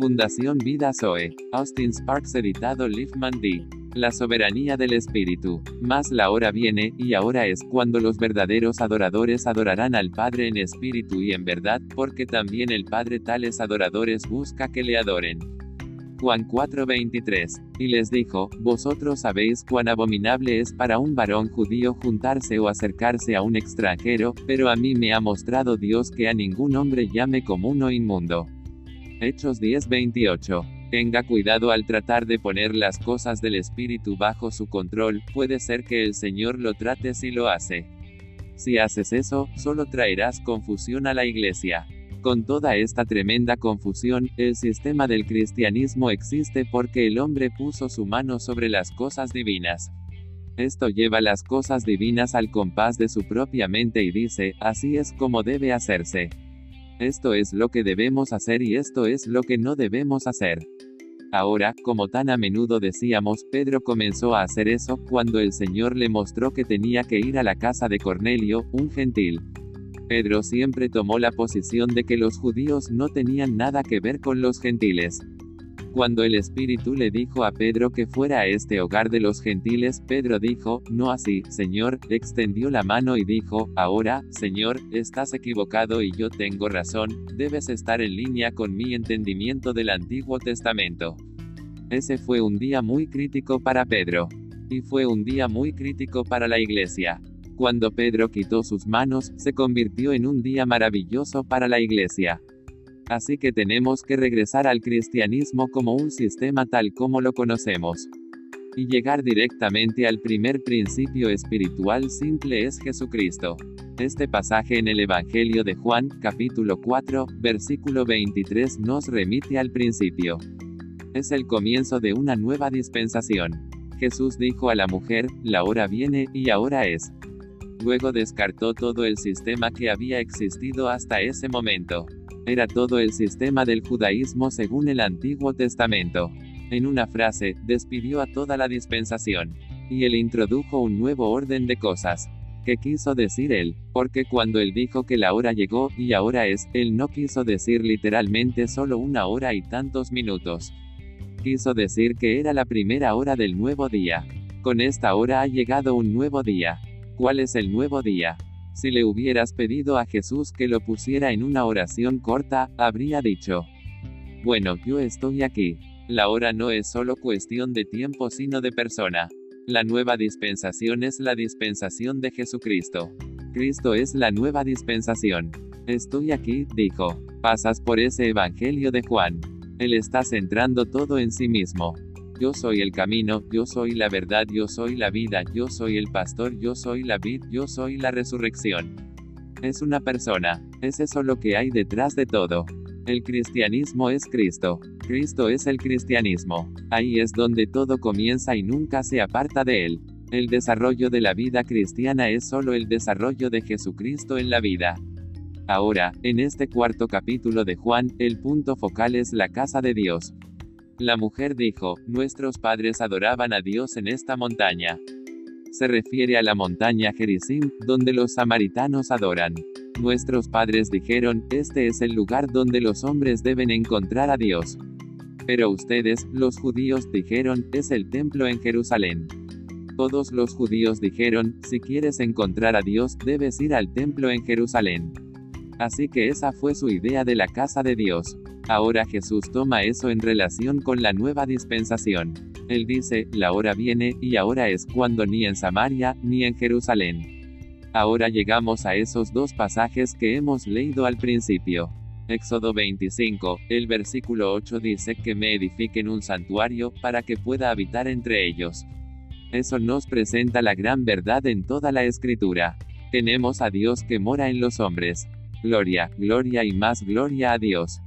Fundación Vida Zoe. Austin Sparks editado Liefman D. La soberanía del Espíritu. Más la hora viene, y ahora es, cuando los verdaderos adoradores adorarán al Padre en espíritu y en verdad, porque también el Padre tales adoradores busca que le adoren. Juan 4:23. Y les dijo, Vosotros sabéis cuán abominable es para un varón judío juntarse o acercarse a un extranjero, pero a mí me ha mostrado Dios que a ningún hombre llame común o inmundo. Hechos 10:28. Tenga cuidado al tratar de poner las cosas del Espíritu bajo su control, puede ser que el Señor lo trate si lo hace. Si haces eso, solo traerás confusión a la iglesia. Con toda esta tremenda confusión, el sistema del cristianismo existe porque el hombre puso su mano sobre las cosas divinas. Esto lleva las cosas divinas al compás de su propia mente y dice, así es como debe hacerse. Esto es lo que debemos hacer y esto es lo que no debemos hacer. Ahora, como tan a menudo decíamos, Pedro comenzó a hacer eso, cuando el Señor le mostró que tenía que ir a la casa de Cornelio, un gentil. Pedro siempre tomó la posición de que los judíos no tenían nada que ver con los gentiles. Cuando el Espíritu le dijo a Pedro que fuera a este hogar de los gentiles, Pedro dijo, no así, Señor, extendió la mano y dijo, ahora, Señor, estás equivocado y yo tengo razón, debes estar en línea con mi entendimiento del Antiguo Testamento. Ese fue un día muy crítico para Pedro. Y fue un día muy crítico para la iglesia. Cuando Pedro quitó sus manos, se convirtió en un día maravilloso para la iglesia. Así que tenemos que regresar al cristianismo como un sistema tal como lo conocemos. Y llegar directamente al primer principio espiritual simple es Jesucristo. Este pasaje en el Evangelio de Juan, capítulo 4, versículo 23 nos remite al principio. Es el comienzo de una nueva dispensación. Jesús dijo a la mujer, la hora viene, y ahora es. Luego descartó todo el sistema que había existido hasta ese momento. Era todo el sistema del judaísmo según el Antiguo Testamento. En una frase, despidió a toda la dispensación. Y él introdujo un nuevo orden de cosas. ¿Qué quiso decir él? Porque cuando él dijo que la hora llegó, y ahora es, él no quiso decir literalmente solo una hora y tantos minutos. Quiso decir que era la primera hora del nuevo día. Con esta hora ha llegado un nuevo día. ¿Cuál es el nuevo día? Si le hubieras pedido a Jesús que lo pusiera en una oración corta, habría dicho, bueno, yo estoy aquí. La hora no es solo cuestión de tiempo sino de persona. La nueva dispensación es la dispensación de Jesucristo. Cristo es la nueva dispensación. Estoy aquí, dijo. Pasas por ese Evangelio de Juan. Él está centrando todo en sí mismo. Yo soy el camino, yo soy la verdad, yo soy la vida, yo soy el pastor, yo soy la vid, yo soy la resurrección. Es una persona. Es eso lo que hay detrás de todo. El cristianismo es Cristo. Cristo es el cristianismo. Ahí es donde todo comienza y nunca se aparta de él. El desarrollo de la vida cristiana es solo el desarrollo de Jesucristo en la vida. Ahora, en este cuarto capítulo de Juan, el punto focal es la casa de Dios. La mujer dijo, nuestros padres adoraban a Dios en esta montaña. Se refiere a la montaña Gerizim, donde los samaritanos adoran. Nuestros padres dijeron, este es el lugar donde los hombres deben encontrar a Dios. Pero ustedes, los judíos, dijeron, es el templo en Jerusalén. Todos los judíos dijeron, si quieres encontrar a Dios, debes ir al templo en Jerusalén. Así que esa fue su idea de la casa de Dios. Ahora Jesús toma eso en relación con la nueva dispensación. Él dice, la hora viene, y ahora es cuando ni en Samaria, ni en Jerusalén. Ahora llegamos a esos dos pasajes que hemos leído al principio. Éxodo 25, el versículo 8 dice que me edifiquen un santuario, para que pueda habitar entre ellos. Eso nos presenta la gran verdad en toda la escritura. Tenemos a Dios que mora en los hombres. Gloria, gloria y más gloria a Dios.